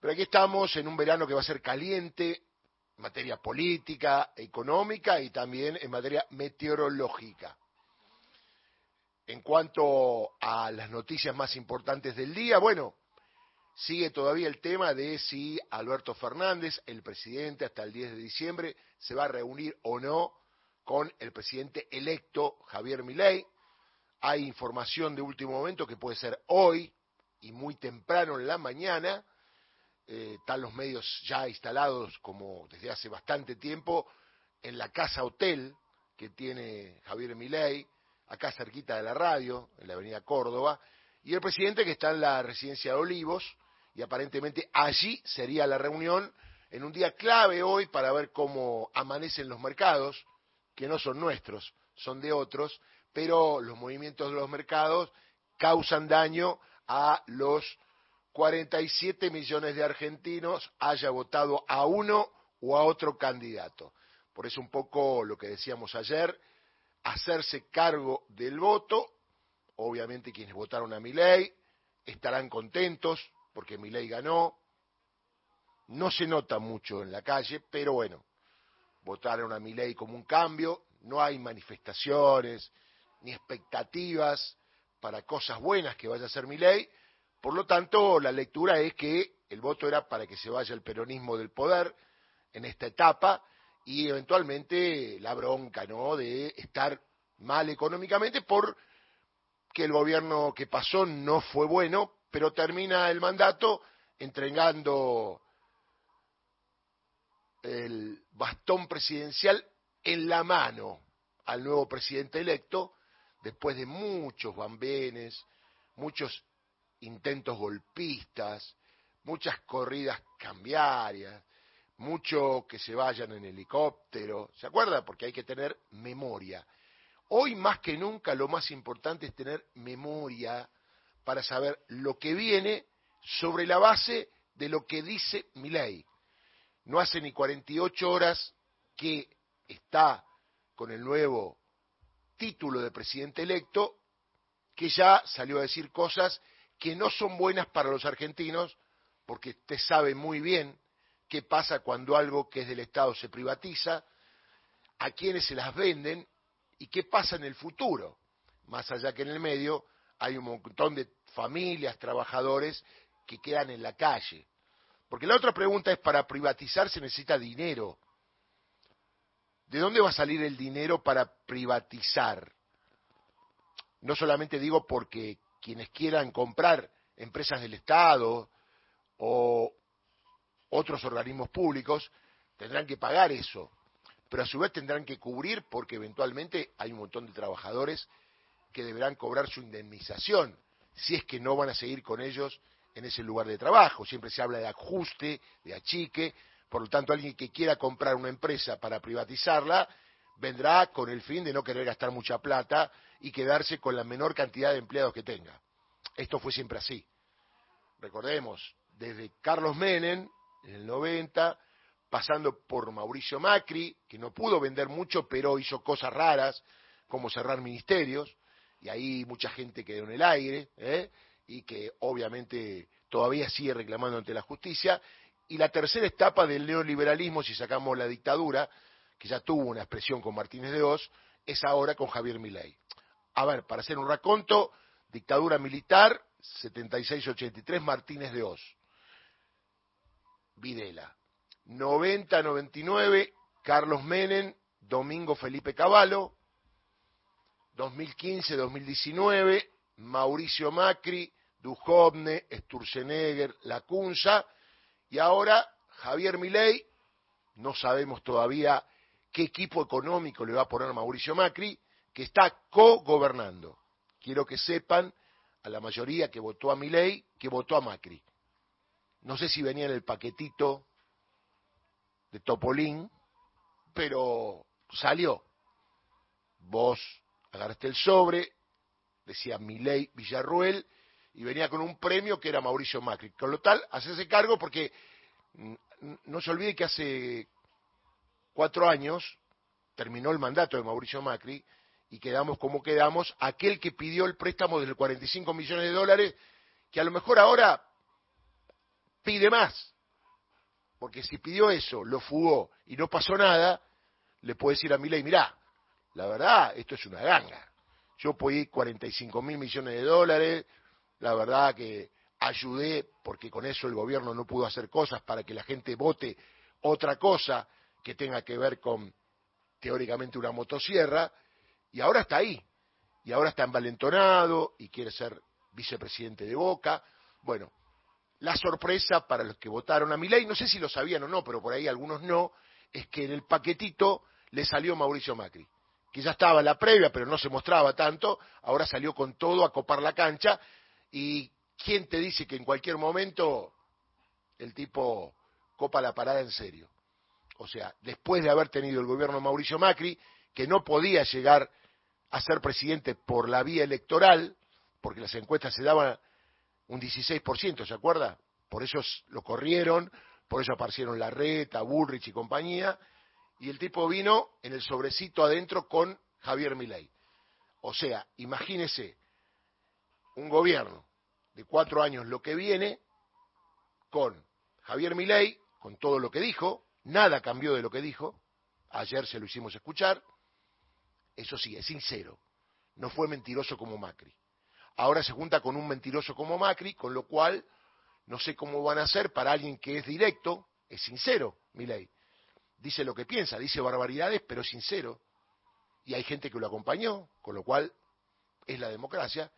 Pero aquí estamos en un verano que va a ser caliente en materia política, económica y también en materia meteorológica. En cuanto a las noticias más importantes del día, bueno, sigue todavía el tema de si Alberto Fernández, el presidente, hasta el 10 de diciembre, se va a reunir o no con el presidente electo Javier Milei. Hay información de último momento que puede ser hoy y muy temprano en la mañana. Eh, están los medios ya instalados como desde hace bastante tiempo en la casa hotel que tiene Javier Milei, acá cerquita de la radio, en la avenida Córdoba, y el presidente que está en la residencia de Olivos, y aparentemente allí sería la reunión en un día clave hoy para ver cómo amanecen los mercados, que no son nuestros, son de otros, pero los movimientos de los mercados causan daño a los 47 millones de argentinos haya votado a uno o a otro candidato. Por eso un poco lo que decíamos ayer, hacerse cargo del voto, obviamente quienes votaron a mi ley estarán contentos porque mi ley ganó, no se nota mucho en la calle, pero bueno, votaron a mi ley como un cambio, no hay manifestaciones ni expectativas para cosas buenas que vaya a ser mi ley, por lo tanto la lectura es que el voto era para que se vaya el peronismo del poder en esta etapa y eventualmente la bronca, ¿no? De estar mal económicamente por que el gobierno que pasó no fue bueno, pero termina el mandato entregando el bastón presidencial en la mano al nuevo presidente electo, después de muchos bambenes, muchos intentos golpistas, muchas corridas cambiarias, mucho que se vayan en helicóptero, ¿se acuerda? Porque hay que tener memoria. Hoy más que nunca lo más importante es tener memoria para saber lo que viene sobre la base de lo que dice mi ley no hace ni 48 horas que está con el nuevo título de presidente electo, que ya salió a decir cosas que no son buenas para los argentinos, porque usted sabe muy bien qué pasa cuando algo que es del Estado se privatiza, a quiénes se las venden y qué pasa en el futuro. Más allá que en el medio hay un montón de familias, trabajadores que quedan en la calle. Porque la otra pregunta es, para privatizar se necesita dinero. ¿De dónde va a salir el dinero para privatizar? No solamente digo porque quienes quieran comprar empresas del Estado o otros organismos públicos tendrán que pagar eso, pero a su vez tendrán que cubrir porque eventualmente hay un montón de trabajadores que deberán cobrar su indemnización si es que no van a seguir con ellos en ese lugar de trabajo. Siempre se habla de ajuste, de achique, por lo tanto alguien que quiera comprar una empresa para privatizarla vendrá con el fin de no querer gastar mucha plata y quedarse con la menor cantidad de empleados que tenga. Esto fue siempre así. Recordemos, desde Carlos Menem, en el 90, pasando por Mauricio Macri, que no pudo vender mucho, pero hizo cosas raras, como cerrar ministerios, y ahí mucha gente quedó en el aire, ¿eh? y que obviamente todavía sigue reclamando ante la justicia. Y la tercera etapa del neoliberalismo, si sacamos la dictadura, que ya tuvo una expresión con Martínez de Oz, es ahora con Javier Milei. A ver, para hacer un raconto, dictadura militar, 76-83, Martínez de Oz. Videla. 90-99, Carlos Menem, Domingo Felipe Cavallo. 2015-2019, Mauricio Macri, Duhovne, Sturzenegger, Lacunza, y ahora Javier Milei, no sabemos todavía qué equipo económico le va a poner Mauricio Macri, que está co-gobernando. Quiero que sepan a la mayoría que votó a Milei, que votó a Macri. No sé si venía en el paquetito de Topolín, pero salió. Vos agarraste el sobre, decía Milei Villarruel, y venía con un premio que era Mauricio Macri. Con lo tal, ese cargo porque no se olvide que hace cuatro años terminó el mandato de Mauricio Macri y quedamos como quedamos, aquel que pidió el préstamo de 45 millones de dólares, que a lo mejor ahora pide más. Porque si pidió eso, lo fugó y no pasó nada, le puede decir a Milei, mirá, la verdad, esto es una ganga. Yo pedí 45 mil millones de dólares, la verdad que ayudé porque con eso el gobierno no pudo hacer cosas para que la gente vote otra cosa que tenga que ver con teóricamente una motosierra, y ahora está ahí, y ahora está envalentonado y quiere ser vicepresidente de Boca. Bueno, la sorpresa para los que votaron a Milei, no sé si lo sabían o no, pero por ahí algunos no, es que en el paquetito le salió Mauricio Macri, que ya estaba en la previa, pero no se mostraba tanto, ahora salió con todo a copar la cancha, y ¿quién te dice que en cualquier momento el tipo copa la parada en serio? O sea, después de haber tenido el gobierno Mauricio Macri, que no podía llegar a ser presidente por la vía electoral, porque las encuestas se daban un 16%, ¿se acuerda? Por eso lo corrieron, por eso aparecieron Larreta, Bullrich y compañía, y el tipo vino en el sobrecito adentro con Javier Milei. O sea, imagínese un gobierno de cuatro años lo que viene con Javier Milei, con todo lo que dijo, nada cambió de lo que dijo, ayer se lo hicimos escuchar, eso sí, es sincero, no fue mentiroso como Macri. Ahora se junta con un mentiroso como Macri, con lo cual no sé cómo van a hacer para alguien que es directo, es sincero, Milei. Dice lo que piensa, dice barbaridades, pero es sincero. Y hay gente que lo acompañó, con lo cual es la democracia.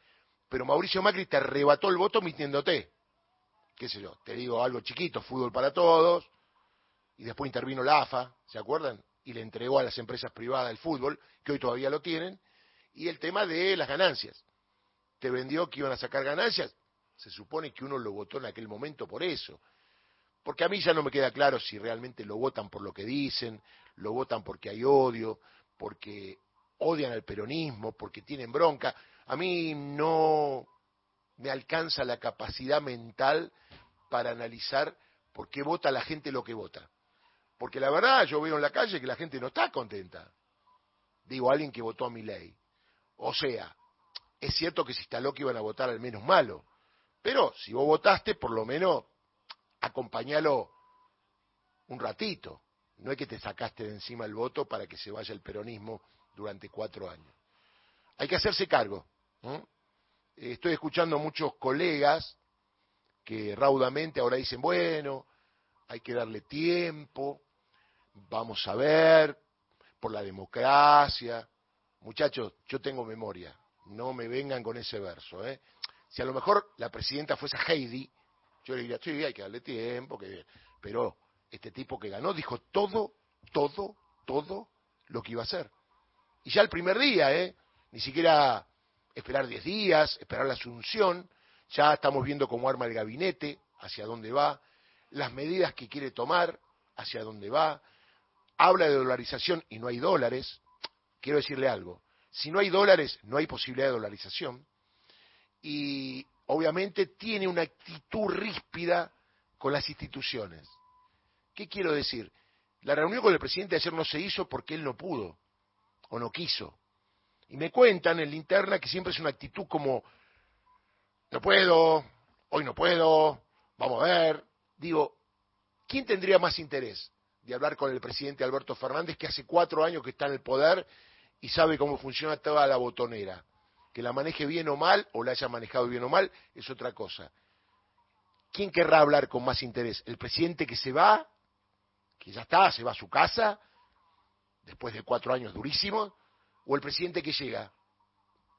Pero Mauricio Macri te arrebató el voto mintiéndote. Qué sé yo, te digo algo chiquito, fútbol para todos. Y después intervino la AFA, ¿se acuerdan? Y le entregó a las empresas privadas el fútbol, que hoy todavía lo tienen. Y el tema de las ganancias te vendió que iban a sacar ganancias, se supone que uno lo votó en aquel momento por eso. Porque a mí ya no me queda claro si realmente lo votan por lo que dicen, lo votan porque hay odio, porque odian al peronismo, porque tienen bronca. A mí no me alcanza la capacidad mental para analizar por qué vota la gente lo que vota. Porque la verdad yo veo en la calle que la gente no está contenta. Digo, alguien que votó a mi ley. O sea, es cierto que se instaló que iban a votar al menos malo, pero si vos votaste, por lo menos acompañalo un ratito. No es que te sacaste de encima el voto para que se vaya el peronismo durante cuatro años. Hay que hacerse cargo. Estoy escuchando a muchos colegas que raudamente ahora dicen, bueno, hay que darle tiempo, vamos a ver, por la democracia. Muchachos, yo tengo memoria, no me vengan con ese verso. ¿eh? Si a lo mejor la presidenta fuese Heidi, yo le diría, sí, hay que darle tiempo, que... pero este tipo que ganó dijo todo, todo, todo lo que iba a hacer. Y ya el primer día, ¿eh? ni siquiera esperar diez días, esperar la asunción, ya estamos viendo cómo arma el gabinete, hacia dónde va, las medidas que quiere tomar, hacia dónde va, habla de dolarización y no hay dólares, quiero decirle algo, si no hay dólares, no hay posibilidad de dolarización. Y obviamente tiene una actitud ríspida con las instituciones. ¿Qué quiero decir? La reunión con el presidente ayer no se hizo porque él no pudo o no quiso. Y me cuentan en la interna que siempre es una actitud como, no puedo, hoy no puedo, vamos a ver. Digo, ¿quién tendría más interés de hablar con el presidente Alberto Fernández, que hace cuatro años que está en el poder y sabe cómo funciona toda la botonera. Que la maneje bien o mal, o la haya manejado bien o mal, es otra cosa. ¿Quién querrá hablar con más interés? ¿El presidente que se va, que ya está, se va a su casa, después de cuatro años durísimos, o el presidente que llega?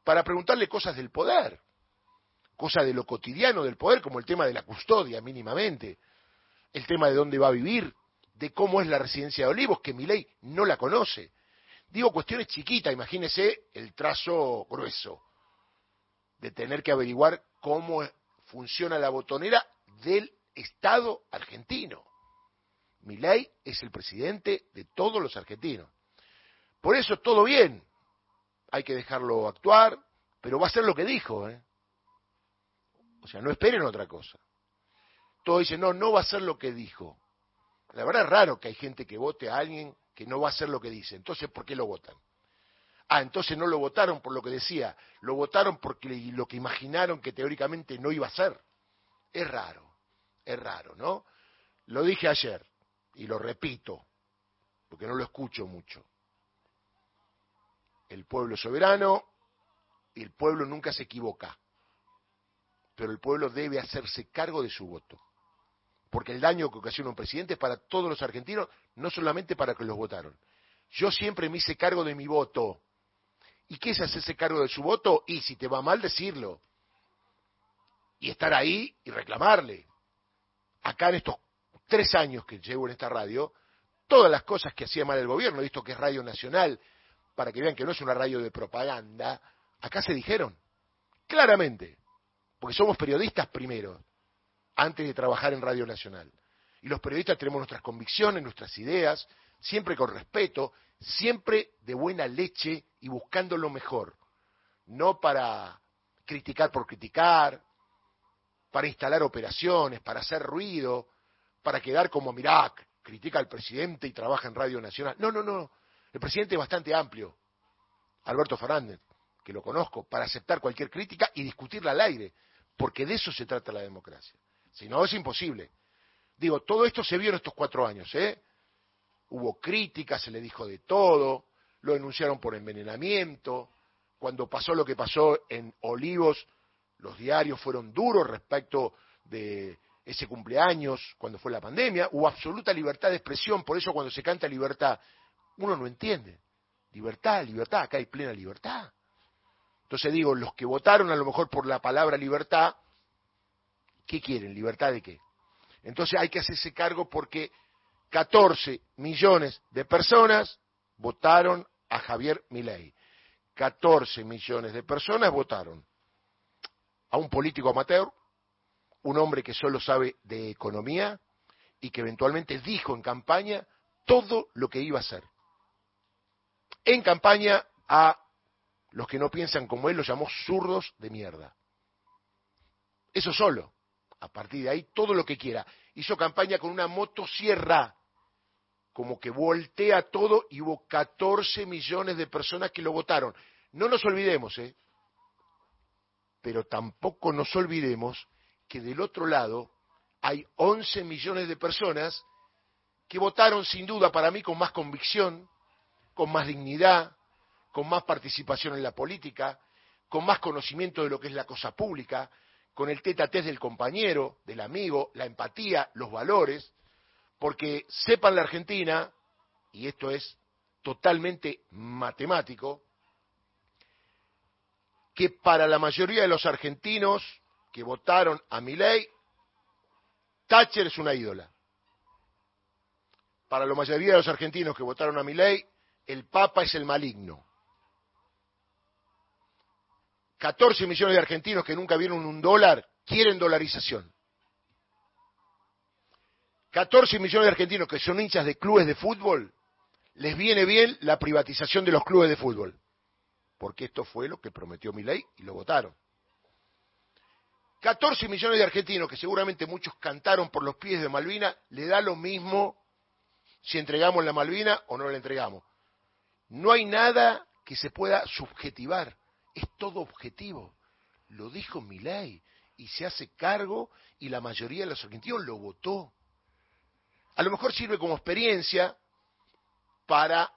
Para preguntarle cosas del poder, cosas de lo cotidiano del poder, como el tema de la custodia mínimamente, el tema de dónde va a vivir, de cómo es la residencia de Olivos, que mi ley no la conoce Digo cuestiones chiquitas, imagínese el trazo grueso de tener que averiguar cómo funciona la botonera del Estado argentino. Milei es el presidente de todos los argentinos. Por eso todo bien. Hay que dejarlo actuar, pero va a ser lo que dijo. ¿eh? O sea, no esperen otra cosa. Todos dicen, no, no va a ser lo que dijo. La verdad es raro que hay gente que vote a alguien que no va a ser lo que dice. Entonces, ¿por qué lo votan? Ah, entonces no lo votaron por lo que decía, lo votaron porque lo que imaginaron que teóricamente no iba a ser. Es raro, Es raro, ¿no? Lo dije ayer y lo repito, porque no lo escucho mucho. El pueblo soberano y el pueblo nunca se equivoca, pero el pueblo debe hacerse cargo de su voto, porque el daño que ocasiona un presidente es para todos los argentinos, no solamente para que los votaron. Yo siempre me hice cargo de mi voto. ¿Y qué es hacerse cargo de su voto? Y si te va mal, decirlo. Y estar ahí y reclamarle. Acá en estos tres años que llevo en esta radio, todas las cosas que hacía mal el gobierno, visto que es Radio Nacional, para que vean que no es una radio de propaganda, acá se dijeron, claramente, porque somos periodistas primero, antes de trabajar en Radio Nacional. Y los periodistas tenemos nuestras convicciones, nuestras ideas, siempre con respeto, siempre de buena leche y buscando lo mejor, no para criticar por criticar, para instalar operaciones, para hacer ruido, para quedar como Mirac, critica al presidente y trabaja en Radio Nacional. No, no, no. El presidente es bastante amplio, Alberto Fernández, que lo conozco, para aceptar cualquier crítica y discutirla al aire, porque de eso se trata la democracia. Si no, es imposible. Digo, todo esto se vio en estos cuatro años, ¿eh? hubo críticas, se le dijo de todo, lo denunciaron por envenenamiento, cuando pasó lo que pasó en Olivos, los diarios fueron duros respecto de ese cumpleaños, cuando fue la pandemia, hubo absoluta libertad de expresión, por eso cuando se canta libertad, uno no entiende. Libertad, libertad, acá hay plena libertad. Entonces digo, los que votaron a lo mejor por la palabra libertad, ¿qué quieren? ¿Libertad de qué? Entonces hay que hacerse cargo porque 14 millones de personas votaron a Javier Milei. 14 millones de personas votaron a un político amateur, un hombre que solo sabe de economía y que eventualmente dijo en campaña todo lo que iba a hacer. En campaña a los que no piensan como él los llamó zurdos de mierda. Eso solo. A partir de ahí, todo lo que quiera. Hizo campaña con una motosierra como que voltea todo y hubo 14 millones de personas que lo votaron. No nos olvidemos, ¿eh? Pero tampoco nos olvidemos que del otro lado hay 11 millones de personas que votaron sin duda para mí con más convicción, con más dignidad, con más participación en la política, con más conocimiento de lo que es la cosa pública, con el tete a del compañero, del amigo, la empatía, los valores, porque sepan la Argentina, y esto es totalmente matemático, que para la mayoría de los argentinos que votaron a mi ley, Thatcher es una ídola. Para la mayoría de los argentinos que votaron a mi ley, el Papa es el maligno. 14 millones de argentinos que nunca vieron un dólar quieren dolarización. 14 millones de argentinos que son hinchas de clubes de fútbol, les viene bien la privatización de los clubes de fútbol. Porque esto fue lo que prometió mi ley y lo votaron. 14 millones de argentinos, que seguramente muchos cantaron por los pies de Malvina, le da lo mismo si entregamos la Malvina o no la entregamos. No hay nada que se pueda subjetivar, es todo objetivo. Lo dijo mi ley y se hace cargo y la mayoría de los argentinos lo votó. A lo mejor sirve como experiencia para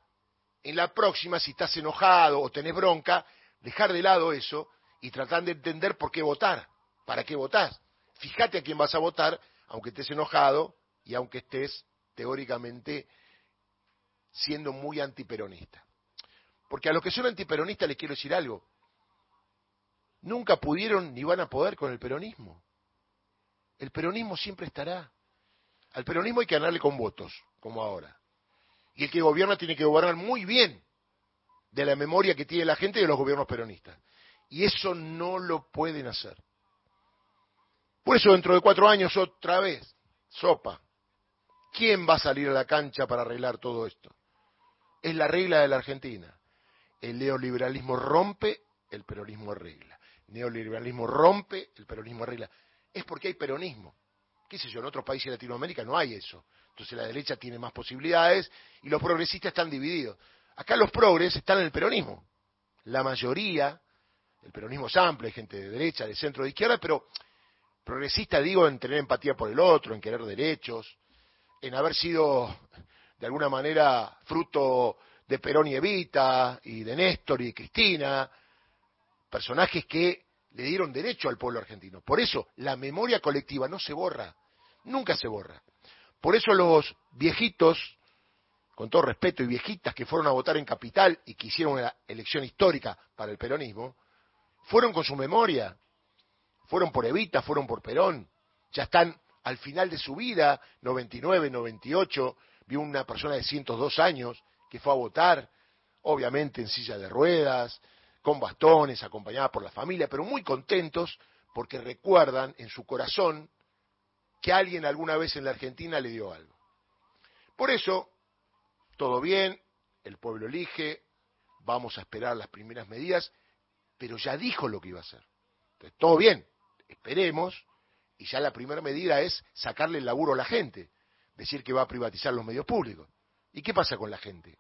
en la próxima, si estás enojado o tenés bronca, dejar de lado eso y tratar de entender por qué votar, para qué votás. Fíjate a quién vas a votar, aunque estés enojado y aunque estés teóricamente siendo muy antiperonista. Porque a los que son antiperonistas les quiero decir algo. Nunca pudieron ni van a poder con el peronismo. El peronismo siempre estará. Al peronismo hay que ganarle con votos, como ahora. Y el que gobierna tiene que gobernar muy bien de la memoria que tiene la gente de los gobiernos peronistas. Y eso no lo pueden hacer. Por eso dentro de cuatro años otra vez, sopa. ¿Quién va a salir a la cancha para arreglar todo esto? Es la regla de la Argentina. El neoliberalismo rompe, el peronismo arregla. Neoliberalismo rompe, el peronismo arregla. Es porque hay peronismo qué sé yo, en otros países de Latinoamérica no hay eso. Entonces la derecha tiene más posibilidades y los progresistas están divididos. Acá los progres están en el peronismo. La mayoría, el peronismo es amplio, hay gente de derecha, de centro, de izquierda, pero Progresista digo en tener empatía por el otro, en querer derechos, en haber sido de alguna manera fruto de Perón y Evita, y de Néstor y de Cristina, personajes que le dieron derecho al pueblo argentino. Por eso la memoria colectiva no se borra, nunca se borra. Por eso los viejitos, con todo respeto, y viejitas que fueron a votar en Capital y que hicieron una elección histórica para el peronismo, fueron con su memoria, fueron por Evita, fueron por Perón, ya están al final de su vida, 99, 98, vio una persona de 102 años que fue a votar, obviamente en silla de ruedas, con bastones, acompañada por la familia, pero muy contentos porque recuerdan en su corazón que alguien alguna vez en la Argentina le dio algo. Por eso, todo bien, el pueblo elige, vamos a esperar las primeras medidas, pero ya dijo lo que iba a hacer. Entonces, todo bien, esperemos, y ya la primera medida es sacarle el laburo a la gente, decir que va a privatizar los medios públicos. ¿Y qué pasa con la gente?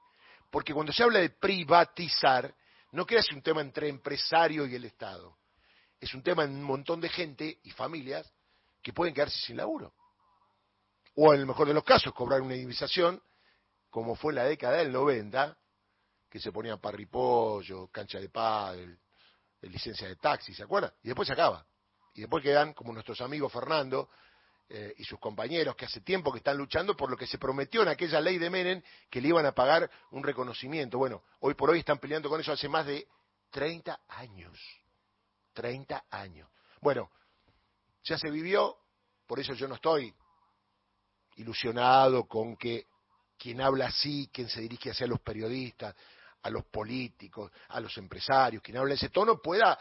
Porque cuando se habla de privatizar, no queda un tema entre empresario y el Estado. Es un tema en un montón de gente y familias que pueden quedarse sin laburo. O en el mejor de los casos, cobrar una indemnización, como fue en la década del 90, que se ponían parripollo, cancha de pádel, licencia de taxi, ¿se acuerdan? Y después se acaba. Y después quedan, como nuestros amigos Fernando, eh, y sus compañeros que hace tiempo que están luchando por lo que se prometió en aquella ley de Menem que le iban a pagar un reconocimiento. Bueno, hoy por hoy están peleando con eso hace más de 30 años. 30 años. Bueno, ya se vivió, por eso yo no estoy ilusionado con que quien habla así, quien se dirige hacia los periodistas, a los políticos, a los empresarios, quien habla en ese tono pueda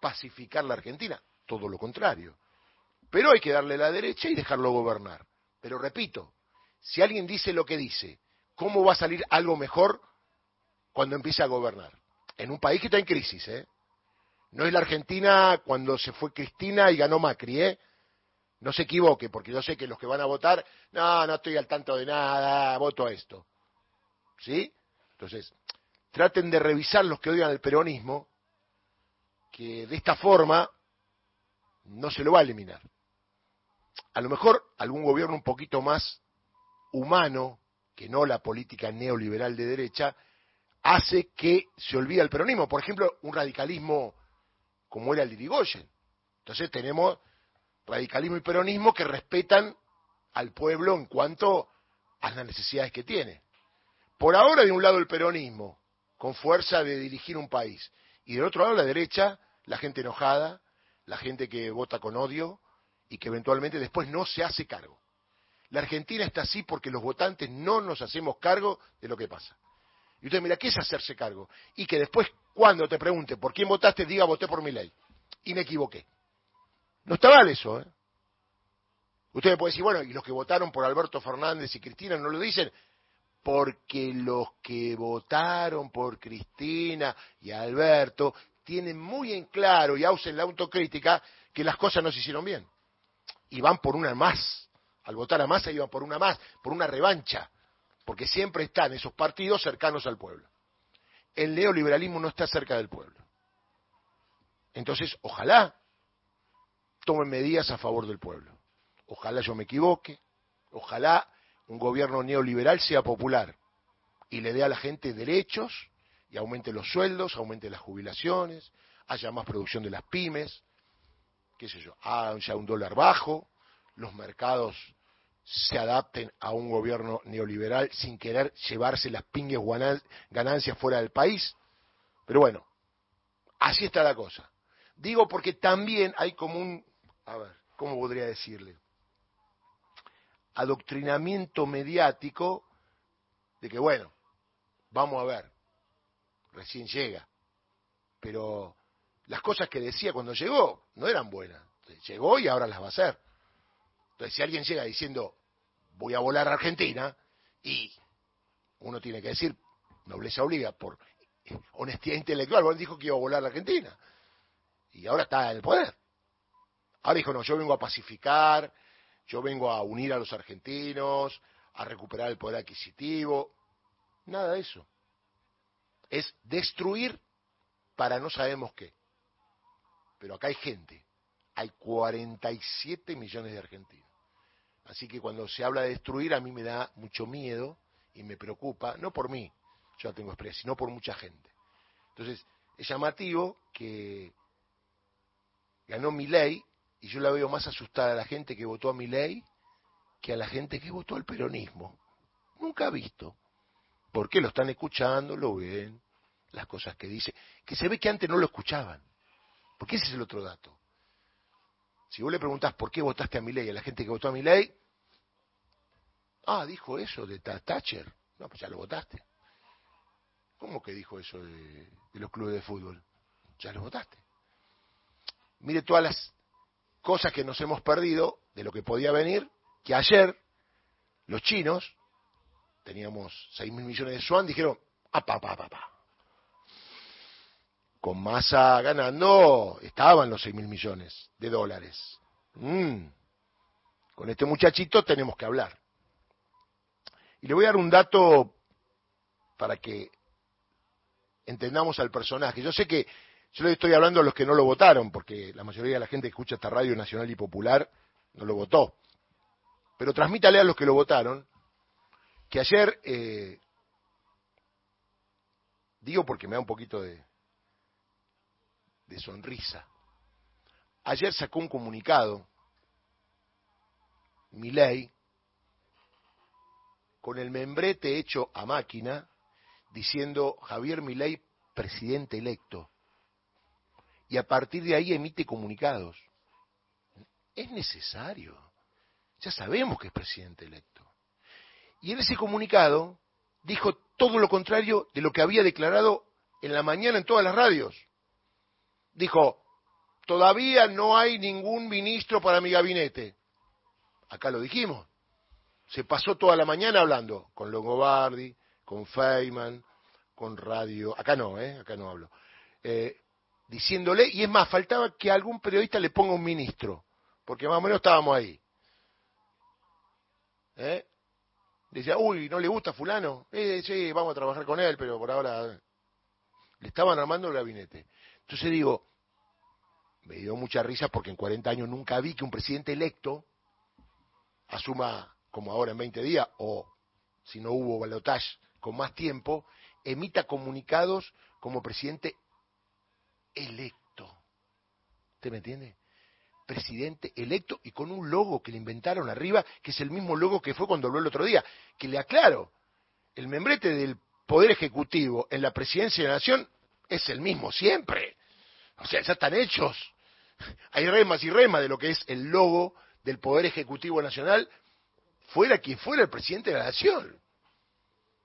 pacificar la Argentina. Todo lo contrario. Pero hay que darle la derecha y dejarlo gobernar. Pero repito, si alguien dice lo que dice, ¿cómo va a salir algo mejor cuando empiece a gobernar? En un país que está en crisis, ¿eh? No es la Argentina cuando se fue Cristina y ganó Macri, ¿eh? No se equivoque, porque yo sé que los que van a votar, no, no estoy al tanto de nada, voto a esto. ¿Sí? Entonces, traten de revisar los que odian el peronismo, que de esta forma no se lo va a eliminar a lo mejor algún gobierno un poquito más humano, que no la política neoliberal de derecha, hace que se olvide el peronismo. Por ejemplo, un radicalismo como era el de. Entonces tenemos radicalismo y peronismo que respetan al pueblo en cuanto a las necesidades que tiene. Por ahora, de un lado el peronismo, con fuerza de dirigir un país, y del otro lado la derecha, la gente enojada, la gente que vota con odio, y que eventualmente después no se hace cargo. La Argentina está así porque los votantes no nos hacemos cargo de lo que pasa. Y usted mira, ¿qué es hacerse cargo? Y que después, cuando te pregunte por quién votaste, diga voté por mi ley. Y me equivoqué. No está mal eso, ¿eh? Usted me puede decir, bueno, y los que votaron por Alberto Fernández y Cristina no lo dicen, porque los que votaron por Cristina y Alberto tienen muy en claro y hacen la autocrítica que las cosas no se hicieron bien y van por una más. Al votar a Massa iban por una más, por una revancha, porque siempre están esos partidos cercanos al pueblo. El neoliberalismo no está cerca del pueblo. Entonces, ojalá tomen medidas a favor del pueblo. Ojalá yo me equivoque, ojalá un gobierno neoliberal sea popular y le dé a la gente derechos y aumente los sueldos, aumente las jubilaciones, haya más producción de las pymes, qué sé yo, haya un dólar bajo, los mercados se adapten a un gobierno neoliberal sin querer llevarse las pingues ganancias fuera del país. Pero bueno, así está la cosa. Digo porque también hay como un, a ver, ¿cómo podría decirle? Adoctrinamiento mediático de que, bueno, vamos a ver, recién llega, pero las cosas que decía cuando llegó no eran buenas. Llegó y ahora las va a hacer. Entonces, si alguien llega diciendo, voy a volar a Argentina, y uno tiene que decir, nobleza obliga, por honestidad intelectual, bueno, dijo que iba a volar a Argentina. Y ahora está en el poder. Ahora dijo, no, yo vengo a pacificar, yo vengo a unir a los argentinos, a recuperar el poder adquisitivo. Nada de eso. Es destruir para no sabemos qué. Pero acá hay gente, hay 47 millones de argentinos. Así que cuando se habla de destruir a mí me da mucho miedo y me preocupa, no por mí, yo la tengo expresa, sino por mucha gente. Entonces, es llamativo que ganó mi ley y yo la veo más asustada a la gente que votó a mi ley que a la gente que votó al peronismo. Nunca ha visto. ¿Por qué lo están escuchando? Lo ven, las cosas que dice, que se ve que antes no lo escuchaban. Porque ese es el otro dato. Si vos le preguntás por qué votaste a mi ley a la gente que votó a mi ley, ah, dijo eso de Thatcher. No, pues ya lo votaste. ¿Cómo que dijo eso de, de los clubes de fútbol? Ya lo votaste. Mire todas las cosas que nos hemos perdido de lo que podía venir, que ayer los chinos, teníamos 6 mil millones de yuan, dijeron, apa, pa, pa, pa. Con masa ganando, estaban los 6 mil millones de dólares. Mm. Con este muchachito tenemos que hablar. Y le voy a dar un dato para que entendamos al personaje. Yo sé que yo le estoy hablando a los que no lo votaron, porque la mayoría de la gente que escucha esta radio nacional y popular no lo votó. Pero transmítale a los que lo votaron que ayer, eh, digo porque me da un poquito de, de sonrisa, ayer sacó un comunicado, mi ley, con el membrete hecho a máquina, diciendo Javier Milei presidente electo y a partir de ahí emite comunicados. Es necesario. Ya sabemos que es presidente electo. Y en ese comunicado dijo todo lo contrario de lo que había declarado en la mañana en todas las radios. Dijo, todavía no hay ningún ministro para mi gabinete. Acá lo dijimos. Se pasó toda la mañana hablando con Longobardi, con Feynman, con Radio. Acá no, ¿eh? Acá no hablo. Eh, diciéndole, y es más, faltaba que algún periodista le ponga un ministro, porque más o menos estábamos ahí. ¿Eh? Decía, uy, ¿no le gusta fulano? Eh, sí, vamos a trabajar con él, pero por ahora le estaban armando el gabinete. Entonces digo, me dio mucha risa porque en 40 años nunca vi que un presidente electo asuma, como ahora en 20 días, o si no hubo balotaje con más tiempo, emita comunicados como presidente electo. ¿Usted me entiende? Presidente electo y con un logo que le inventaron arriba, que es el mismo logo que fue cuando habló el otro día. Que le aclaro, el membrete del Poder Ejecutivo en la presidencia de la Nación es el mismo siempre. O sea, ya están hechos. Hay remas y remas de lo que es el logo del Poder Ejecutivo Nacional, fuera quien fuera el presidente de la Nación.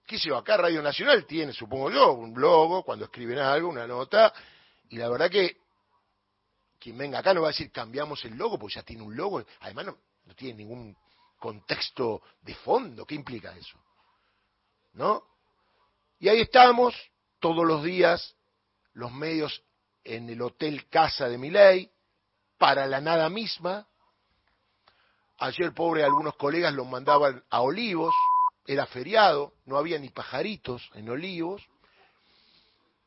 ¿Qué sé yo? Acá Radio Nacional tiene, supongo yo, un logo, cuando escriben algo, una nota, y la verdad que quien venga acá no va a decir cambiamos el logo, porque ya tiene un logo, además no, no tiene ningún contexto de fondo, ¿qué implica eso? ¿No? Y ahí estamos, todos los días, los medios en el hotel Casa de Miley, para la nada misma. Ayer, pobre, algunos colegas los mandaban a Olivos, era feriado, no había ni pajaritos en Olivos,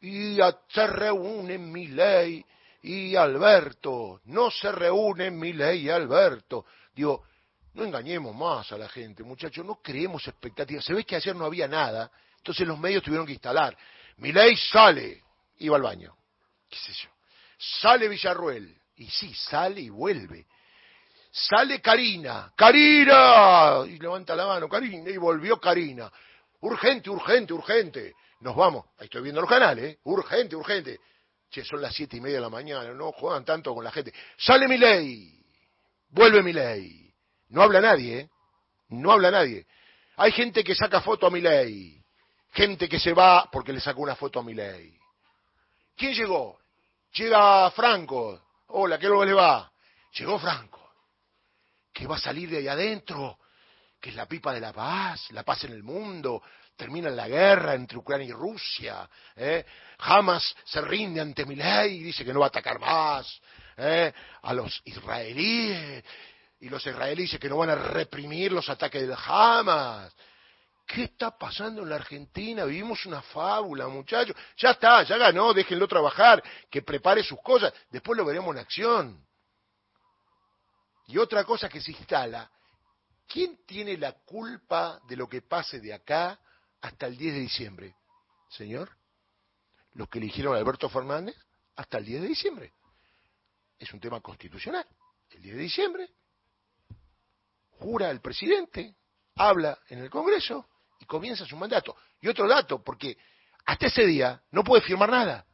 y se reúnen ley y Alberto, no se reúnen ley y Alberto. Digo, no engañemos más a la gente, muchachos, no creemos expectativas. Se ve que ayer no había nada, entonces los medios tuvieron que instalar. ley sale, iba al baño, qué sé yo. Sale Villarruel, y sí, sale y vuelve. Sale Karina, Karina, y levanta la mano, Karina, y volvió Karina. Urgente, urgente, urgente. Nos vamos, ahí estoy viendo los canales, ¿eh? urgente, urgente. Che, son las siete y media de la mañana, no juegan tanto con la gente. Sale mi ley, vuelve mi ley. No habla nadie, ¿eh? No habla nadie. Hay gente que saca foto a mi ley, gente que se va porque le sacó una foto a mi ley. ¿Quién llegó? Llega Franco. Hola, ¿qué luego le va? Llegó Franco. Que va a salir de ahí adentro, que es la pipa de la paz, la paz en el mundo, termina la guerra entre Ucrania y Rusia, ¿eh? Hamas se rinde ante Milei y dice que no va a atacar más ¿eh? a los israelíes, y los israelíes dicen que no van a reprimir los ataques del Hamas. ¿Qué está pasando en la Argentina? Vivimos una fábula, muchachos. Ya está, ya ganó, déjenlo trabajar, que prepare sus cosas, después lo veremos en acción. Y otra cosa que se instala, ¿quién tiene la culpa de lo que pase de acá hasta el 10 de diciembre? Señor, los que eligieron a Alberto Fernández hasta el 10 de diciembre. Es un tema constitucional. El 10 de diciembre jura el presidente, habla en el Congreso y comienza su mandato. Y otro dato, porque hasta ese día no puede firmar nada,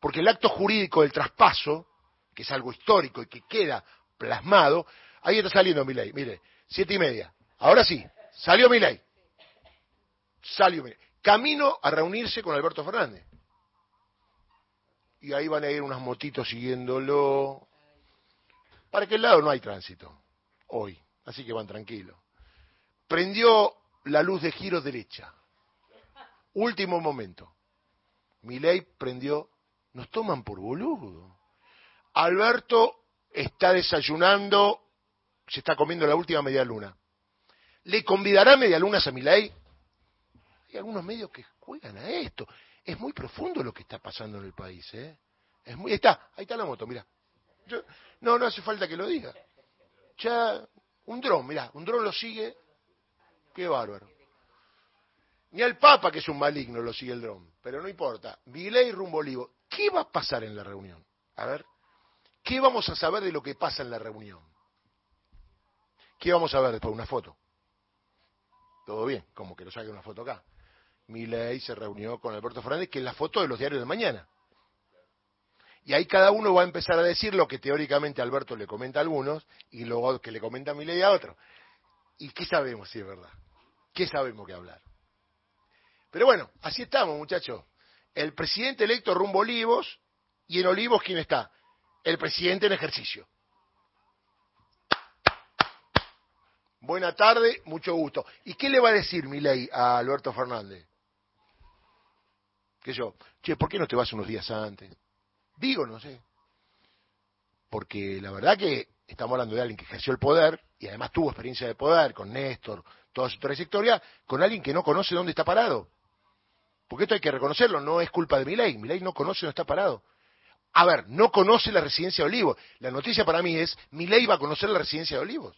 porque el acto jurídico del traspaso, que es algo histórico y que queda plasmado, ahí está saliendo mi ley, mire, siete y media. Ahora sí, salió mi ley. Salió mi Camino a reunirse con Alberto Fernández. Y ahí van a ir unas motitos siguiéndolo. Para aquel lado no hay tránsito, hoy, así que van tranquilos. Prendió la luz de giro derecha. Último momento. Mi ley prendió. Nos toman por boludo. Alberto está desayunando, se está comiendo la última media luna. ¿Le convidará media lunas a mi ley? Hay algunos medios que juegan a esto. Es muy profundo lo que está pasando en el país, ¿eh? Es muy, está, ahí está la moto, mira. no, no hace falta que lo diga. Ya, un dron, mira, un dron lo sigue. Qué bárbaro. Ni al Papa, que es un maligno, lo sigue el dron. Pero no importa. y rumbo Olivo. ¿Qué va a pasar en la reunión? A ver. ¿Qué vamos a saber de lo que pasa en la reunión? ¿Qué vamos a ver después? Una foto. Todo bien, como que lo saque una foto acá. Milei se reunió con Alberto Fernández, que es la foto de los diarios de mañana. Y ahí cada uno va a empezar a decir lo que teóricamente Alberto le comenta a algunos y luego que le comenta Milei a otros. ¿Y qué sabemos si es verdad? ¿Qué sabemos que hablar? Pero bueno, así estamos, muchachos. El presidente electo rumbo Olivos, y en Olivos, ¿quién está? El presidente en ejercicio. Buena tarde, mucho gusto. ¿Y qué le va a decir Milei a Alberto Fernández? Que yo, che, ¿por qué no te vas unos días antes? Digo, no sé. Porque la verdad que estamos hablando de alguien que ejerció el poder y además tuvo experiencia de poder con Néstor, toda su trayectoria, con alguien que no conoce dónde está parado. Porque esto hay que reconocerlo, no es culpa de Milei. Milei no conoce dónde está parado. A ver, no conoce la residencia de Olivos. La noticia para mí es, Milei va a conocer la residencia de Olivos.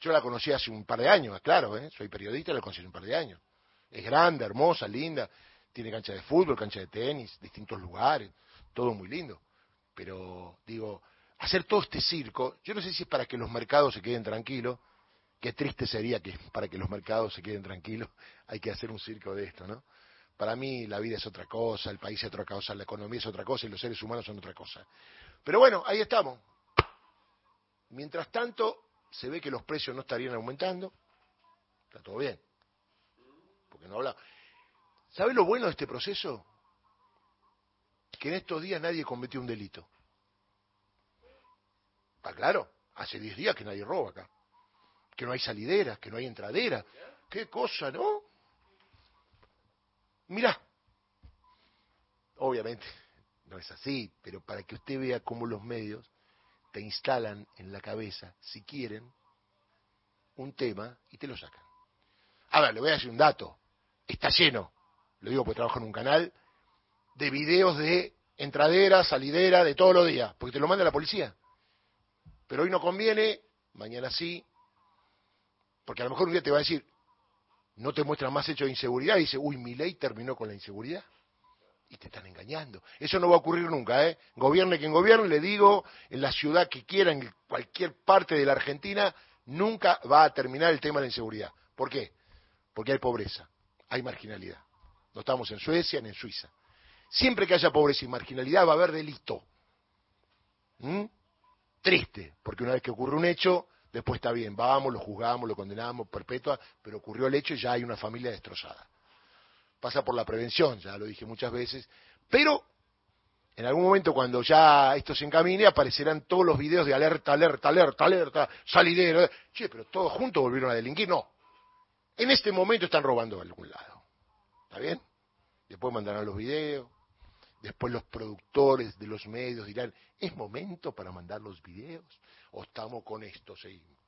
Yo la conocí hace un par de años, claro, ¿eh? soy periodista, la conocí hace un par de años. Es grande, hermosa, linda, tiene cancha de fútbol, cancha de tenis, distintos lugares, todo muy lindo. Pero digo, hacer todo este circo, yo no sé si es para que los mercados se queden tranquilos, qué triste sería que para que los mercados se queden tranquilos hay que hacer un circo de esto, ¿no? Para mí la vida es otra cosa, el país es otra cosa, la economía es otra cosa y los seres humanos son otra cosa. Pero bueno, ahí estamos. Mientras tanto, se ve que los precios no estarían aumentando. Está todo bien. Porque no habla. ¿Sabe lo bueno de este proceso? Que en estos días nadie cometió un delito. Está claro, hace 10 días que nadie roba acá. Que no hay salideras, que no hay entraderas. Qué cosa, ¿no? Mirá. Obviamente no es así, pero para que usted vea cómo los medios te instalan en la cabeza, si quieren, un tema y te lo sacan. A ver, le voy a decir un dato. Está lleno lo digo porque trabajo en un canal, de videos de entradera, salidera, de todos los días, porque te lo manda la policía. Pero hoy no conviene, mañana sí, porque a lo mejor un día te va a decir, no te muestran más hechos de inseguridad, y dice, uy, mi ley terminó con la inseguridad. Y te están engañando. Eso no va a ocurrir nunca, ¿eh? Gobierne quien gobierne, le digo, en la ciudad que quiera, en cualquier parte de la Argentina, nunca va a terminar el tema de la inseguridad. ¿Por qué? Porque hay pobreza, hay marginalidad. No estamos en Suecia ni en Suiza. Siempre que haya pobreza y marginalidad va a haber delito. ¿Mm? Triste, porque una vez que ocurre un hecho, después está bien, vamos, lo juzgamos, lo condenamos, perpetua, pero ocurrió el hecho y ya hay una familia destrozada. Pasa por la prevención, ya lo dije muchas veces, pero en algún momento cuando ya esto se encamine aparecerán todos los videos de alerta, alerta, alerta, alerta, salidero. Che, pero todos juntos volvieron a delinquir. No. En este momento están robando de algún lado. ¿Está bien? Después mandarán los videos, después los productores de los medios dirán, ¿es momento para mandar los videos? ¿O estamos con esto, seguimos?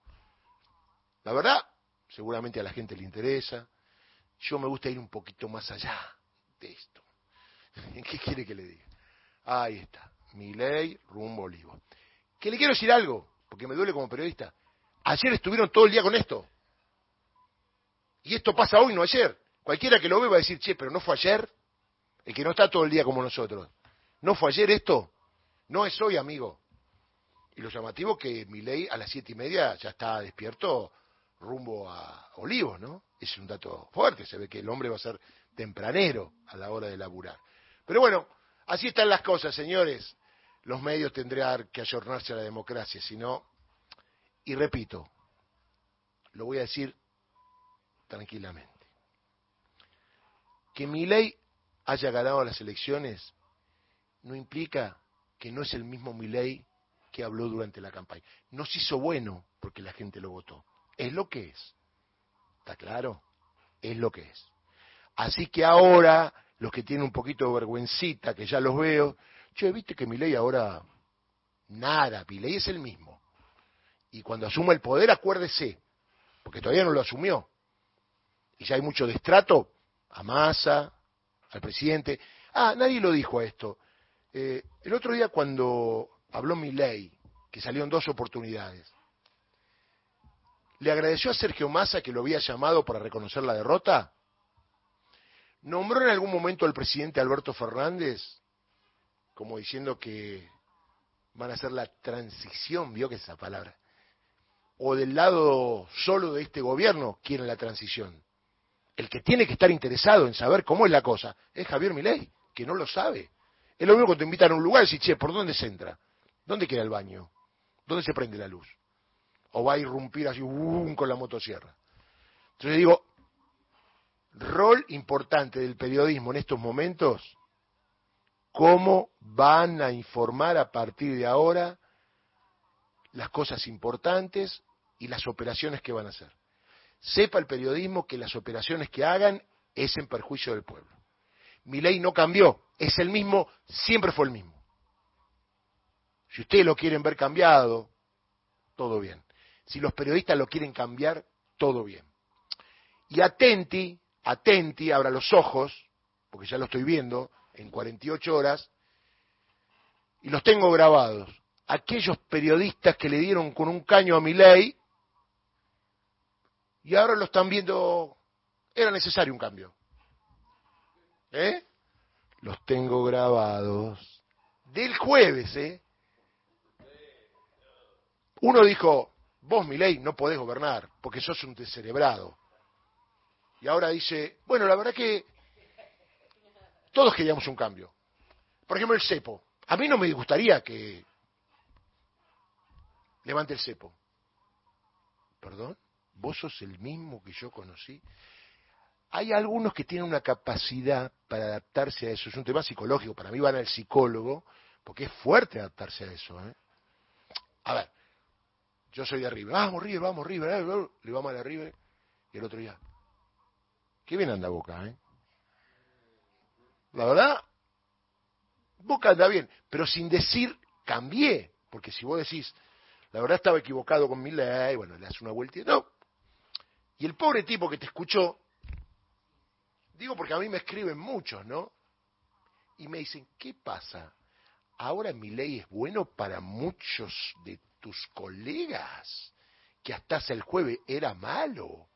La verdad, seguramente a la gente le interesa. Yo me gusta ir un poquito más allá de esto. ¿En qué quiere que le diga? Ahí está, mi ley rumbo olivo. Que le quiero decir algo, porque me duele como periodista. Ayer estuvieron todo el día con esto. Y esto pasa hoy, no ayer. Cualquiera que lo ve va a decir, che, pero no fue ayer. El que no está todo el día como nosotros. ¿No fue ayer esto? No es hoy, amigo. Y lo llamativo que mi ley a las siete y media ya está despierto rumbo a Olivos, ¿no? Es un dato fuerte, se ve que el hombre va a ser tempranero a la hora de laburar. Pero bueno, así están las cosas, señores. Los medios tendrán que ayornarse a la democracia, si no, y repito, lo voy a decir tranquilamente, que mi ley haya ganado las elecciones no implica que no es el mismo mi ley que habló durante la campaña. No se hizo bueno porque la gente lo votó. Es lo que es. ¿Está claro? Es lo que es. Así que ahora, los que tienen un poquito de vergüencita, que ya los veo, che, viste que mi ley ahora, nada, mi ley es el mismo. Y cuando asuma el poder, acuérdese, porque todavía no lo asumió. Y ya hay mucho destrato a al presidente. Ah, nadie lo dijo a esto. Eh, el otro día cuando habló ley, que salió en dos oportunidades. ¿Le agradeció a Sergio Massa que lo había llamado para reconocer la derrota? ¿Nombró en algún momento al presidente Alberto Fernández como diciendo que van a hacer la transición, vio que es esa palabra? ¿O del lado solo de este gobierno quieren la transición? El que tiene que estar interesado en saber cómo es la cosa es Javier Milei, que no lo sabe. Es lo mismo que te invitan a un lugar y dices, che, ¿por dónde se entra? ¿Dónde queda el baño? ¿Dónde se prende la luz? O va a irrumpir así con la motosierra. Entonces digo, rol importante del periodismo en estos momentos, cómo van a informar a partir de ahora las cosas importantes y las operaciones que van a hacer. Sepa el periodismo que las operaciones que hagan es en perjuicio del pueblo. Mi ley no cambió, es el mismo, siempre fue el mismo. Si ustedes lo quieren ver cambiado, todo bien. Si los periodistas lo quieren cambiar, todo bien. Y atenti, atenti, abra los ojos, porque ya lo estoy viendo en 48 horas, y los tengo grabados. Aquellos periodistas que le dieron con un caño a mi ley, y ahora lo están viendo, era necesario un cambio. ¿Eh? Los tengo grabados. Del jueves, ¿eh? Uno dijo, vos, ley no podés gobernar porque sos un descerebrado. Y ahora dice, bueno, la verdad que todos queríamos un cambio. Por ejemplo, el cepo. A mí no me gustaría que levante el cepo. ¿Perdón? ¿Vos sos el mismo que yo conocí? Hay algunos que tienen una capacidad para adaptarse a eso. Es un tema psicológico. Para mí van al psicólogo porque es fuerte adaptarse a eso. ¿eh? A ver, yo soy de River. Vamos, River, vamos, River. Eh, le vamos a la. Y el otro día. Qué bien anda Boca, ¿eh? La verdad, Boca anda bien. Pero sin decir cambié. Porque si vos decís, la verdad estaba equivocado con mi ley, bueno, le das una vuelta y no. Y el pobre tipo que te escuchó, digo porque a mí me escriben muchos, ¿no? Y me dicen, ¿qué pasa? Ahora mi ley es bueno para muchos de tus colegas, que hasta hace el jueves era malo.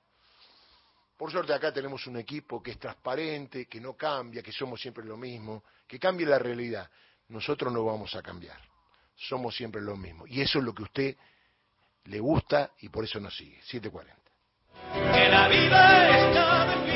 Por suerte acá tenemos un equipo que es transparente, que no cambia, que somos siempre lo mismo, que cambie la realidad. Nosotros no vamos a cambiar, somos siempre lo mismo. Y eso es lo que a usted le gusta y por eso nos sigue. 740. Que la vida está de